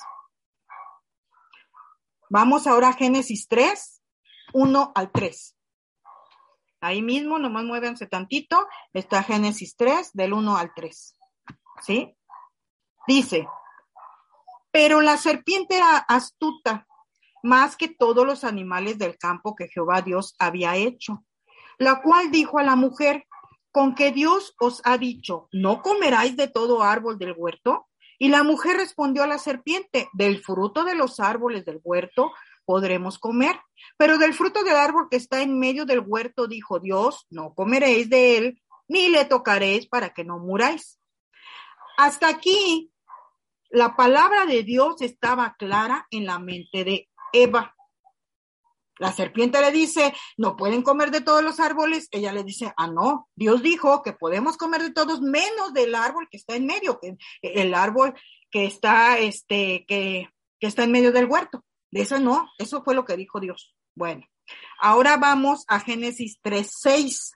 Vamos ahora a Génesis 3, 1 al 3. Ahí mismo, nomás muévanse tantito, está Génesis 3, del 1 al 3. ¿Sí? Dice, pero la serpiente era astuta más que todos los animales del campo que Jehová Dios había hecho. la cual dijo a la mujer, con que Dios os ha dicho, no comeráis de todo árbol del huerto. Y la mujer respondió a la serpiente, del fruto de los árboles del huerto podremos comer, pero del fruto del árbol que está en medio del huerto, dijo Dios, no comeréis de él, ni le tocaréis para que no muráis. Hasta aquí, la palabra de Dios estaba clara en la mente de Eva. La serpiente le dice, no pueden comer de todos los árboles. Ella le dice, ah, no, Dios dijo que podemos comer de todos menos del árbol que está en medio, que el árbol que está, este, que, que está en medio del huerto. De eso no, eso fue lo que dijo Dios. Bueno, ahora vamos a Génesis 3.6.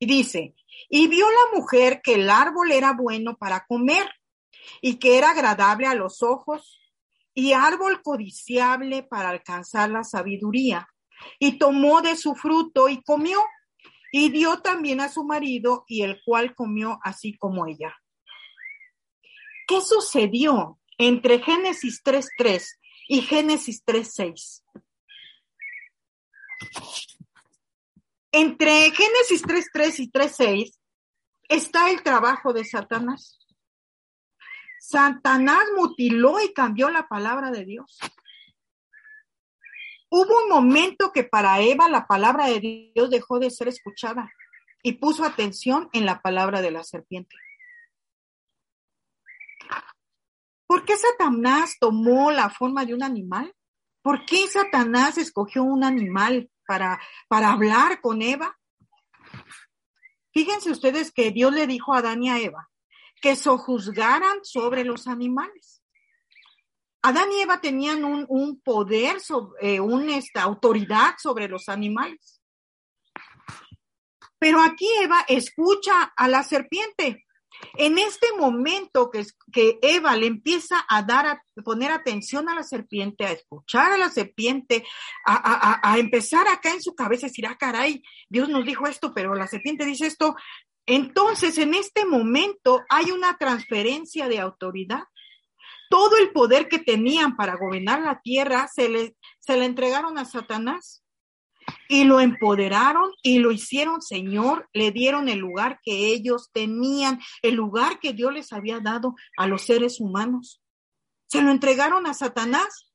Y dice, y vio la mujer que el árbol era bueno para comer y que era agradable a los ojos y árbol codiciable para alcanzar la sabiduría. Y tomó de su fruto y comió y dio también a su marido y el cual comió así como ella. ¿Qué sucedió entre Génesis 3.3 y Génesis 3.6? Entre Génesis 3.3 y 3.6 está el trabajo de Satanás. Satanás mutiló y cambió la palabra de Dios. Hubo un momento que para Eva la palabra de Dios dejó de ser escuchada y puso atención en la palabra de la serpiente. ¿Por qué Satanás tomó la forma de un animal? ¿Por qué Satanás escogió un animal para, para hablar con Eva? Fíjense ustedes que Dios le dijo a Adán y a Eva que sojuzgaran sobre los animales. Adán y Eva tenían un, poder, sobre, eh, una esta, autoridad sobre los animales. Pero aquí Eva escucha a la serpiente en este momento que, que Eva le empieza a dar, a poner atención a la serpiente, a escuchar a la serpiente, a, a, empezar acá en su cabeza decir, ah, caray, Dios nos dijo esto, pero la serpiente dice esto. Entonces, en este momento hay una transferencia de autoridad. Todo el poder que tenían para gobernar la tierra se le, se le entregaron a Satanás y lo empoderaron y lo hicieron Señor, le dieron el lugar que ellos tenían, el lugar que Dios les había dado a los seres humanos. Se lo entregaron a Satanás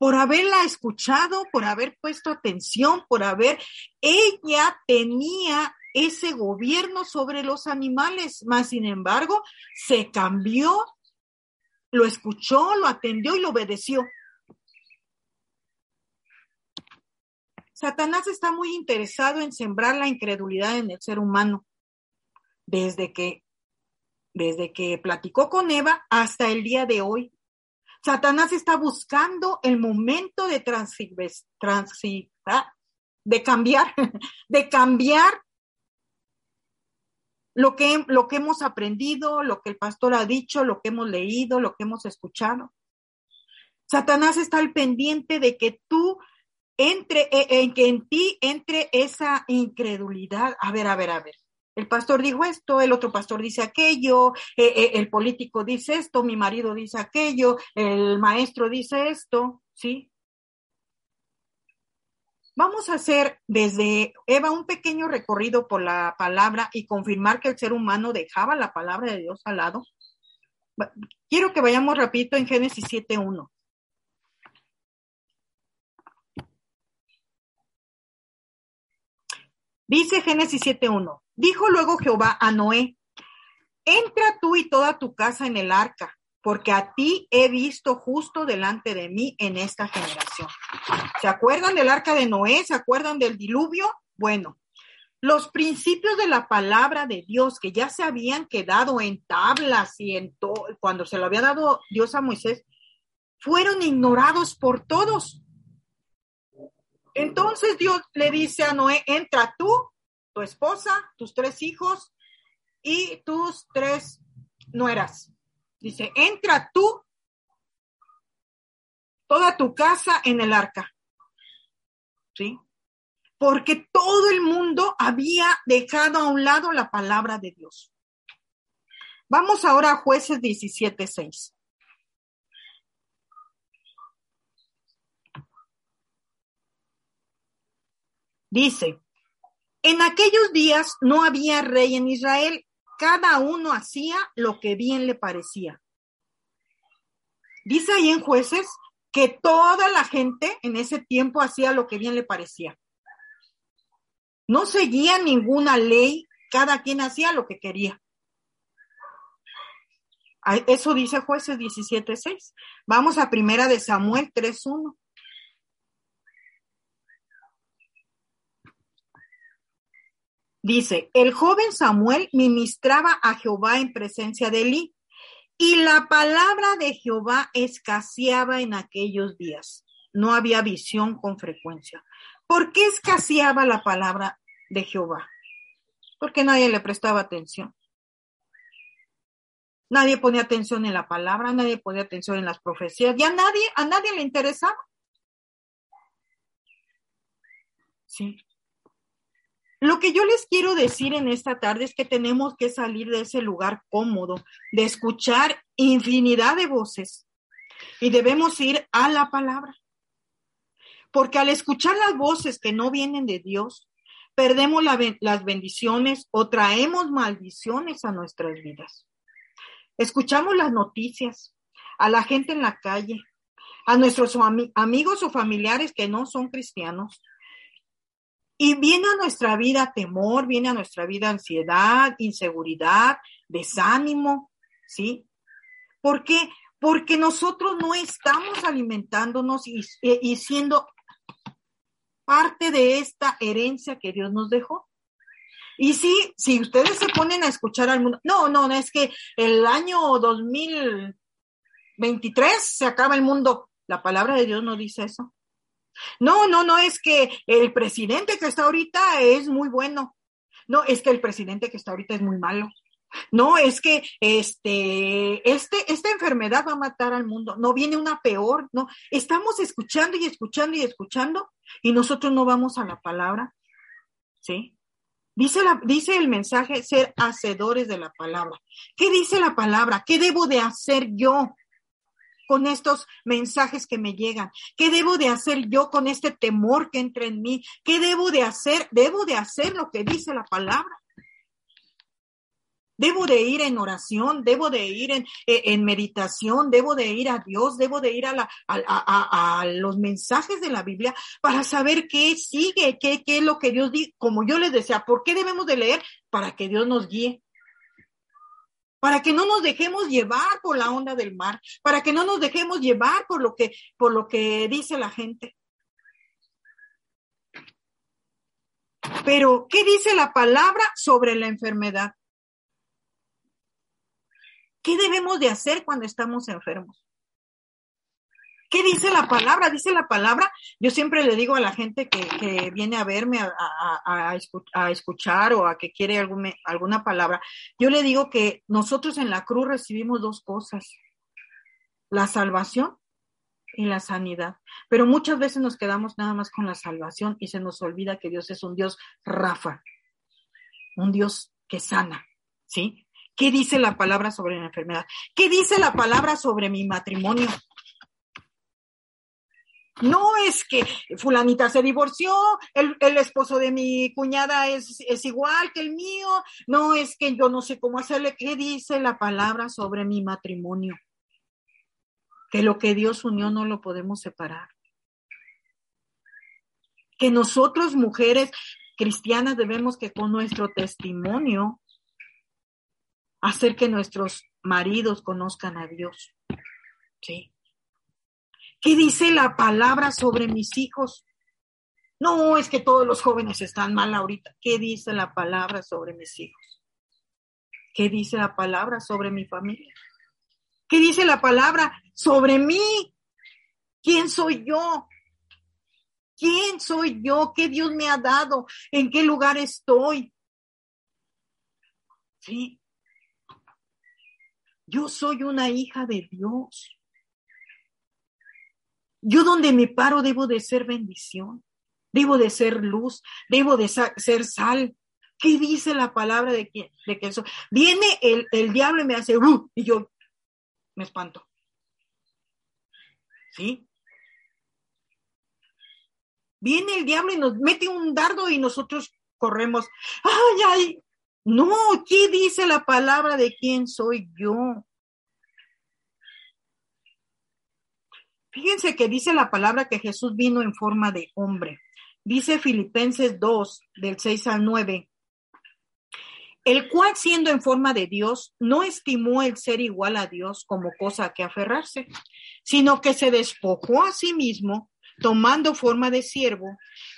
por haberla escuchado, por haber puesto atención, por haber, ella tenía ese gobierno sobre los animales, más sin embargo, se cambió, lo escuchó, lo atendió y lo obedeció. Satanás está muy interesado en sembrar la incredulidad en el ser humano desde que desde que platicó con Eva hasta el día de hoy. Satanás está buscando el momento de ah, de cambiar, [laughs] de cambiar lo que, lo que hemos aprendido, lo que el pastor ha dicho, lo que hemos leído, lo que hemos escuchado. Satanás está al pendiente de que tú entre, eh, en que en ti entre esa incredulidad. A ver, a ver, a ver. El pastor dijo esto, el otro pastor dice aquello, eh, eh, el político dice esto, mi marido dice aquello, el maestro dice esto, ¿sí? Vamos a hacer desde Eva un pequeño recorrido por la palabra y confirmar que el ser humano dejaba la palabra de Dios al lado. Quiero que vayamos rapidito en Génesis 7.1. Dice Génesis 7.1, dijo luego Jehová a Noé, entra tú y toda tu casa en el arca, porque a ti he visto justo delante de mí en esta generación. ¿Se acuerdan del arca de Noé? ¿Se acuerdan del diluvio? Bueno, los principios de la palabra de Dios que ya se habían quedado en tablas y en todo, cuando se lo había dado Dios a Moisés, fueron ignorados por todos. Entonces Dios le dice a Noé, entra tú, tu esposa, tus tres hijos y tus tres nueras. Dice, entra tú, toda tu casa en el arca. ¿Sí? Porque todo el mundo había dejado a un lado la palabra de Dios. Vamos ahora a jueces 17.6. Dice, en aquellos días no había rey en Israel, cada uno hacía lo que bien le parecía. Dice ahí en jueces que toda la gente en ese tiempo hacía lo que bien le parecía. No seguía ninguna ley, cada quien hacía lo que quería. Eso dice jueces 17.6. Vamos a primera de Samuel 3.1. Dice, el joven Samuel ministraba a Jehová en presencia de Elí, y la palabra de Jehová escaseaba en aquellos días. No había visión con frecuencia. ¿Por qué escaseaba la palabra de Jehová? Porque nadie le prestaba atención. Nadie ponía atención en la palabra, nadie ponía atención en las profecías, ya nadie, a nadie le interesaba. Sí. Lo que yo les quiero decir en esta tarde es que tenemos que salir de ese lugar cómodo, de escuchar infinidad de voces y debemos ir a la palabra. Porque al escuchar las voces que no vienen de Dios, perdemos las bendiciones o traemos maldiciones a nuestras vidas. Escuchamos las noticias, a la gente en la calle, a nuestros amigos o familiares que no son cristianos, y viene a nuestra vida temor, viene a nuestra vida ansiedad, inseguridad, desánimo, ¿sí? ¿Por qué? Porque nosotros no estamos alimentándonos y, y siendo parte de esta herencia que Dios nos dejó. Y sí, si ustedes se ponen a escuchar al mundo, no, no, no, es que el año 2023 se acaba el mundo. La palabra de Dios no dice eso. No, no, no es que el presidente que está ahorita es muy bueno. No, es que el presidente que está ahorita es muy malo. No, es que este, este, esta enfermedad va a matar al mundo. No viene una peor. No, estamos escuchando y escuchando y escuchando y nosotros no vamos a la palabra. ¿Sí? Dice, la, dice el mensaje ser hacedores de la palabra. ¿Qué dice la palabra? ¿Qué debo de hacer yo? Con estos mensajes que me llegan? ¿Qué debo de hacer yo con este temor que entra en mí? ¿Qué debo de hacer? Debo de hacer lo que dice la palabra. Debo de ir en oración, debo de ir en, eh, meditación, debo de ir a Dios, debo de ir a, a, los mensajes de la Biblia para saber qué sigue, qué, qué es lo que Dios dice. Como yo les decía, ¿por qué debemos de leer? Para que Dios nos guíe para que no nos dejemos llevar por la onda del mar, para que no nos dejemos llevar por lo que, por lo que dice la gente. Pero, ¿qué dice la palabra sobre la enfermedad? ¿Qué debemos de hacer cuando estamos enfermos? ¿Qué dice la palabra? Dice la palabra. Yo siempre le digo a la gente que, viene a verme, a, escuchar o a que quiere alguna palabra, yo le digo que nosotros en la cruz recibimos dos cosas, la salvación y la sanidad. Pero muchas veces nos quedamos nada más con la salvación y se nos olvida que Dios es un Dios Rafa, un Dios que sana, ¿sí? ¿Qué dice la palabra sobre la enfermedad? ¿Qué dice la palabra sobre mi matrimonio? No es que fulanita se divorció, el, esposo de mi cuñada es, es, igual que el mío, no es que yo no sé cómo hacerle. ¿Qué dice la palabra sobre mi matrimonio? Que lo que Dios unió no lo podemos separar. Que nosotros, mujeres cristianas, debemos que con nuestro testimonio hacer que nuestros maridos conozcan a Dios. Sí. ¿Qué dice la palabra sobre mis hijos? No, es que todos los jóvenes están mal ahorita. ¿Qué dice la palabra sobre mis hijos? ¿Qué dice la palabra sobre mi familia? ¿Qué dice la palabra sobre mí? ¿Quién soy yo? ¿Quién soy yo? ¿Qué Dios me ha dado? ¿En qué lugar estoy? Sí. Yo soy una hija de Dios. Yo donde me paro debo de ser bendición, debo de ser luz, debo de ser sal. ¿Qué dice la palabra de que, de? Viene el, el diablo y me hace, uh, y yo me espanto. ¿Sí? Viene el diablo y nos mete un dardo y nosotros corremos. ¡Ay, ay! No, ¿qué dice la palabra de quién soy yo? Fíjense que dice la palabra que Jesús vino en forma de hombre. Dice Filipenses 2, del 6 al 9. El cual, siendo en forma de Dios, no estimó el ser igual a Dios como cosa a que aferrarse, sino que se despojó a sí mismo, tomando forma de siervo,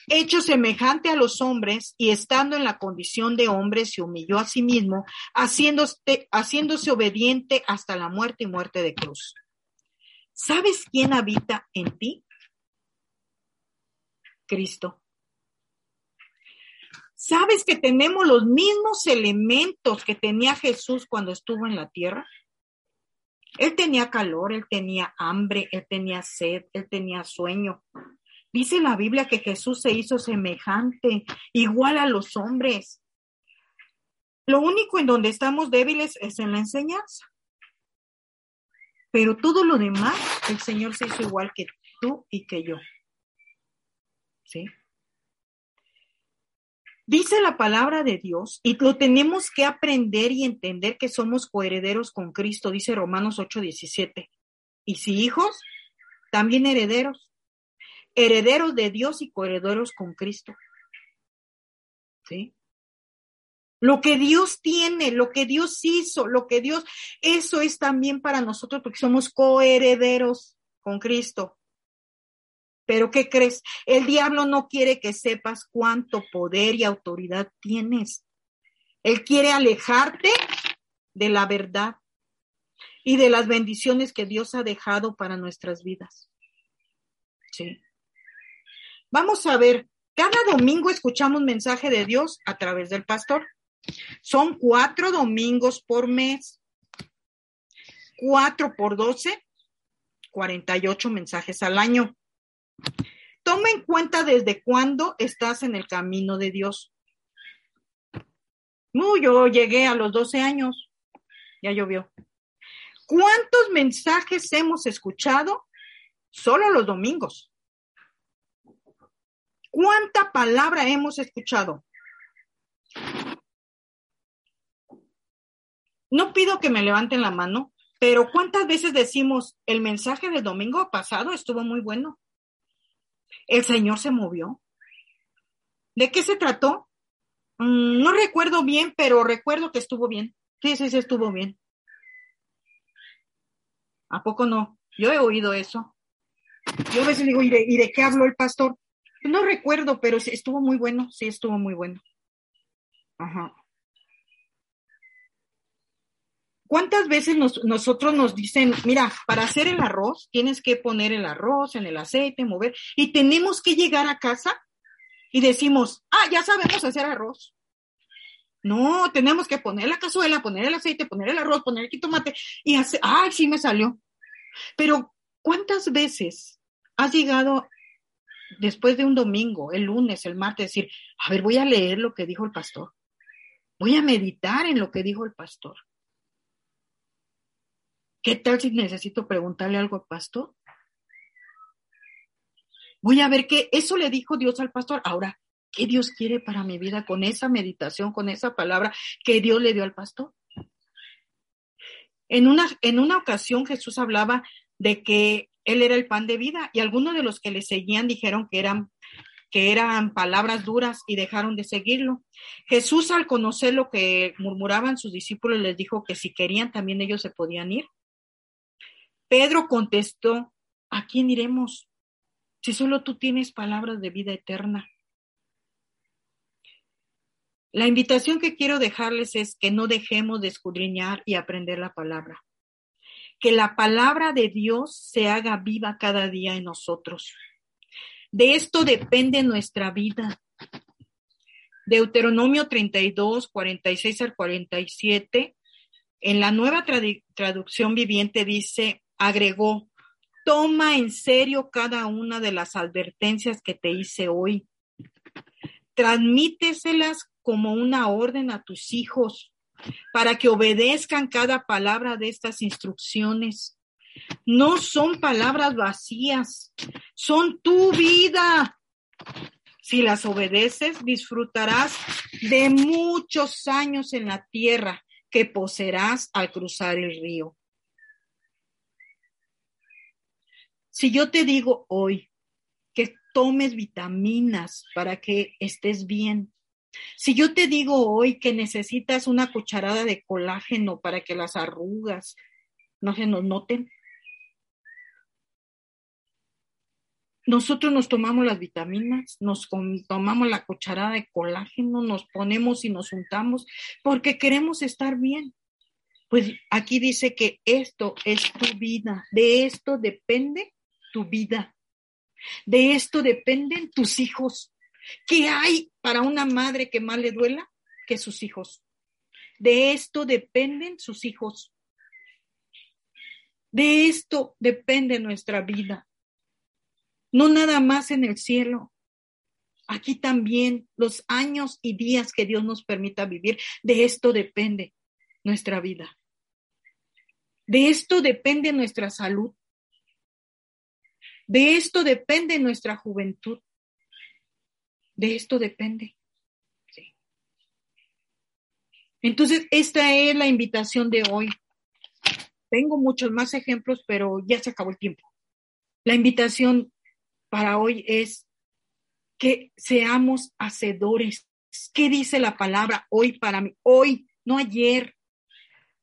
hecho semejante a los hombres y estando en la condición de hombre, se humilló a sí mismo, haciéndose, haciéndose obediente hasta la muerte y muerte de cruz ¿Sabes quién habita en ti? Cristo. ¿Sabes que tenemos los mismos elementos que tenía Jesús cuando estuvo en la tierra? Él tenía calor, él tenía hambre, él tenía sed, él tenía sueño. Dice la Biblia que Jesús se hizo semejante, igual a los hombres. Lo único en donde estamos débiles es en la enseñanza. Pero todo lo demás, el Señor se hizo igual que tú y que yo. ¿Sí? Dice la palabra de Dios y lo tenemos que aprender y entender que somos coherederos con Cristo, dice Romanos 8:17. Y si hijos, también herederos, herederos de Dios y coherederos con Cristo. ¿Sí? Lo que Dios tiene, lo que Dios hizo, lo que Dios, eso es también para nosotros porque somos coherederos con Cristo. Pero ¿qué crees? El diablo no quiere que sepas cuánto poder y autoridad tienes. Él quiere alejarte de la verdad y de las bendiciones que Dios ha dejado para nuestras vidas. Sí. Vamos a ver, cada domingo escuchamos mensaje de Dios a través del pastor. Son cuatro domingos por mes. Cuatro por doce, cuarenta y ocho mensajes al año. Toma en cuenta desde cuándo estás en el camino de Dios. Yo llegué a los doce años. Ya llovió. ¿Cuántos mensajes hemos escuchado? Solo los domingos. ¿Cuánta palabra hemos escuchado? No pido que me levanten la mano, pero ¿cuántas veces decimos, el mensaje del domingo pasado estuvo muy bueno? El Señor se movió. ¿De qué se trató? Mm, no recuerdo bien, pero recuerdo que estuvo bien. Sí, sí, sí, estuvo bien. ¿A poco no? Yo he oído eso. Yo a veces digo, ¿y de, ¿y de qué habló el pastor? No recuerdo, pero estuvo muy bueno. Sí, estuvo muy bueno. Ajá. ¿Cuántas veces nosotros nos dicen, mira, para hacer el arroz tienes que poner el arroz en el aceite, mover, y tenemos que llegar a casa y decimos, ah, ya sabemos hacer arroz. No, tenemos que poner la cazuela, poner el aceite, poner el arroz, poner el tomate y hacer, ay, sí me salió. Pero, ¿cuántas veces has llegado después de un domingo, el lunes, el martes, decir, a ver, voy a leer lo que dijo el pastor? Voy a meditar en lo que dijo el pastor. ¿Qué tal si necesito preguntarle algo al pastor? Voy a ver qué, eso le dijo Dios al pastor. Ahora, ¿qué Dios quiere para mi vida con esa meditación, con esa palabra que Dios le dio al pastor? En una, en una ocasión Jesús hablaba de que Él era el pan de vida y algunos de los que le seguían dijeron que eran que eran palabras duras y dejaron de seguirlo. Jesús al conocer lo que murmuraban sus discípulos les dijo que si querían también ellos se podían ir. Pedro contestó, ¿a quién iremos? Si solo tú tienes palabras de vida eterna. La invitación que quiero dejarles es que no dejemos de escudriñar y aprender la palabra. Que la palabra de Dios se haga viva cada día en nosotros. De esto depende nuestra vida. Deuteronomio 32, 46 al 47, en la nueva traducción viviente dice, agregó, toma en serio cada una de las advertencias que te hice hoy. Transmíteselas como una orden a tus hijos para que obedezcan cada palabra de estas instrucciones. No son palabras vacías, son tu vida. Si las obedeces, disfrutarás de muchos años en la tierra que poseerás al cruzar el río. Si yo te digo hoy que tomes vitaminas para que estés bien, si yo te digo hoy que necesitas una cucharada de colágeno para que las arrugas no se nos noten, nosotros nos tomamos las vitaminas, nos tomamos la cucharada de colágeno, nos ponemos y nos untamos porque queremos estar bien. Pues aquí dice que esto es tu vida, de esto depende tu vida, de esto dependen tus hijos. ¿Qué hay para una madre que más le duela que sus hijos? De esto dependen sus hijos. De esto depende nuestra vida no nada más en el cielo. Aquí también los años y días que Dios nos permita vivir, de esto depende nuestra vida. De esto depende nuestra salud. De esto depende nuestra juventud. De esto depende. Entonces, esta es la invitación de hoy. Tengo muchos más ejemplos, pero ya se acabó el tiempo. La invitación para hoy es que seamos hacedores. ¿Qué dice la palabra hoy para mí? Hoy, no ayer,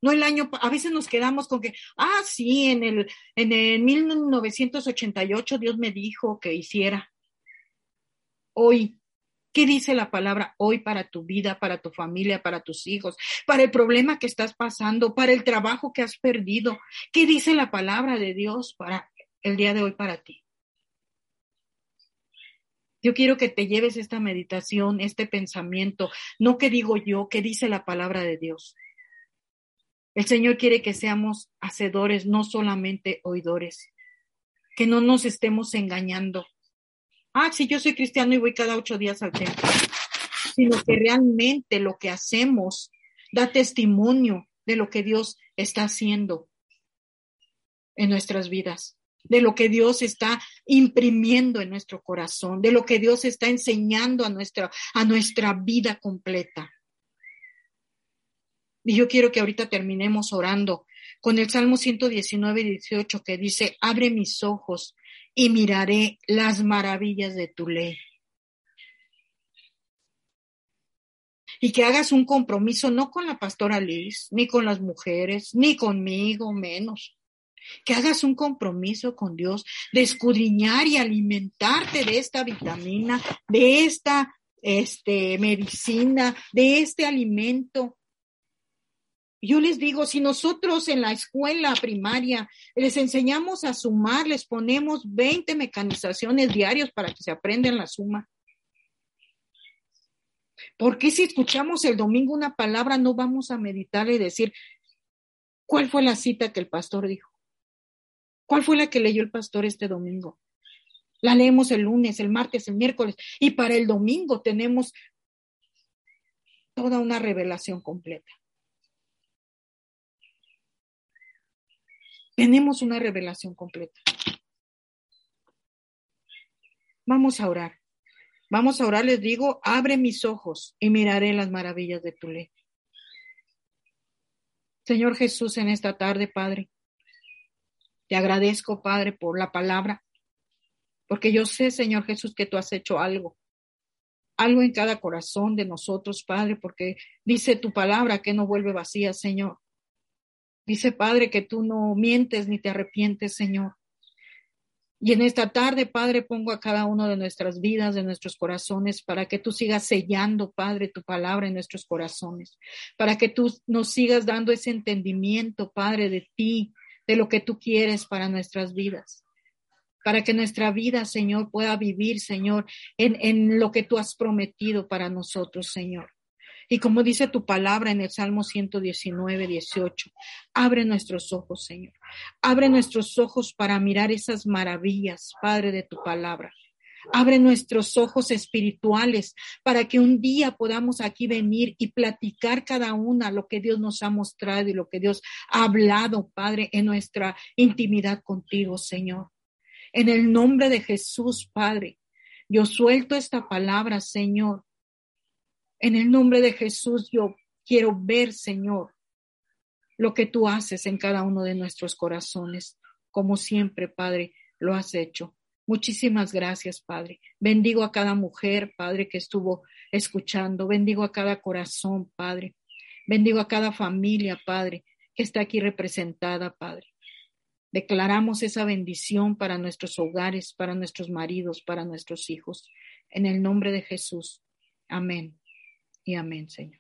no el año, a veces nos quedamos con que, ah, sí, en el, en el 1988 Dios me dijo que hiciera. Hoy, ¿qué dice la palabra hoy para tu vida, para tu familia, para tus hijos, para el problema que estás pasando, para el trabajo que has perdido? ¿Qué dice la palabra de Dios para el día de hoy para ti? Yo quiero que te lleves esta meditación, este pensamiento, no que digo yo, que dice la palabra de Dios. El Señor quiere que seamos hacedores, no solamente oidores, que no nos estemos engañando. Ah, sí, yo soy cristiano y voy cada ocho días al templo, sino que realmente lo que hacemos da testimonio de lo que Dios está haciendo en nuestras vidas de lo que Dios está imprimiendo en nuestro corazón, de lo que Dios está enseñando a nuestra, a nuestra vida completa. Y yo quiero que ahorita terminemos orando con el Salmo 119 y 18 que dice, abre mis ojos y miraré las maravillas de tu ley. Y que hagas un compromiso no con la pastora Liz, ni con las mujeres, ni conmigo menos, que hagas un compromiso con Dios de escudriñar y alimentarte de esta vitamina, de esta este, medicina, de este alimento. Yo les digo, si nosotros en la escuela primaria les enseñamos a sumar, les ponemos 20 mecanizaciones diarios para que se aprendan la suma. ¿Por qué si escuchamos el domingo una palabra no vamos a meditar y decir, ¿cuál fue la cita que el pastor dijo? ¿Cuál fue la que leyó el pastor este domingo? La leemos el lunes, el martes, el miércoles y para el domingo tenemos toda una revelación completa. Tenemos una revelación completa. Vamos a orar. Vamos a orar, les digo, abre mis ojos y miraré las maravillas de tu ley. Señor Jesús, en esta tarde, Padre, te agradezco, Padre, por la palabra, porque yo sé, Señor Jesús, que tú has hecho algo, algo en cada corazón de nosotros, Padre, porque dice tu palabra que no vuelve vacía, Señor. Dice, Padre, que tú no mientes ni te arrepientes, Señor. Y en esta tarde, Padre, pongo a cada uno de nuestras vidas, de nuestros corazones, para que tú sigas sellando, Padre, tu palabra en nuestros corazones, para que tú nos sigas dando ese entendimiento, Padre, de ti, de lo que tú quieres para nuestras vidas. Para que nuestra vida, Señor, pueda vivir, Señor, en, en lo que tú has prometido para nosotros, Señor. Y como dice tu palabra en el Salmo 119, 18, abre nuestros ojos, Señor. Abre nuestros ojos para mirar esas maravillas, Padre, de tu palabra. Abre nuestros ojos espirituales para que un día podamos aquí venir y platicar cada una lo que Dios nos ha mostrado y lo que Dios ha hablado, Padre, en nuestra intimidad contigo, Señor. En el nombre de Jesús, Padre, Yo suelto esta palabra, Señor. En el nombre de Jesús, yo quiero ver, Señor, lo que tú haces en cada uno de nuestros corazones, como siempre, Padre, lo has hecho. Muchísimas gracias, Padre. Bendigo a cada mujer, Padre, que estuvo escuchando. Bendigo a cada corazón, Padre. Bendigo a cada familia, Padre, que está aquí representada, Padre. Declaramos esa bendición para nuestros hogares, para nuestros maridos, para nuestros hijos. En el nombre de Jesús. Amén y amén, Señor.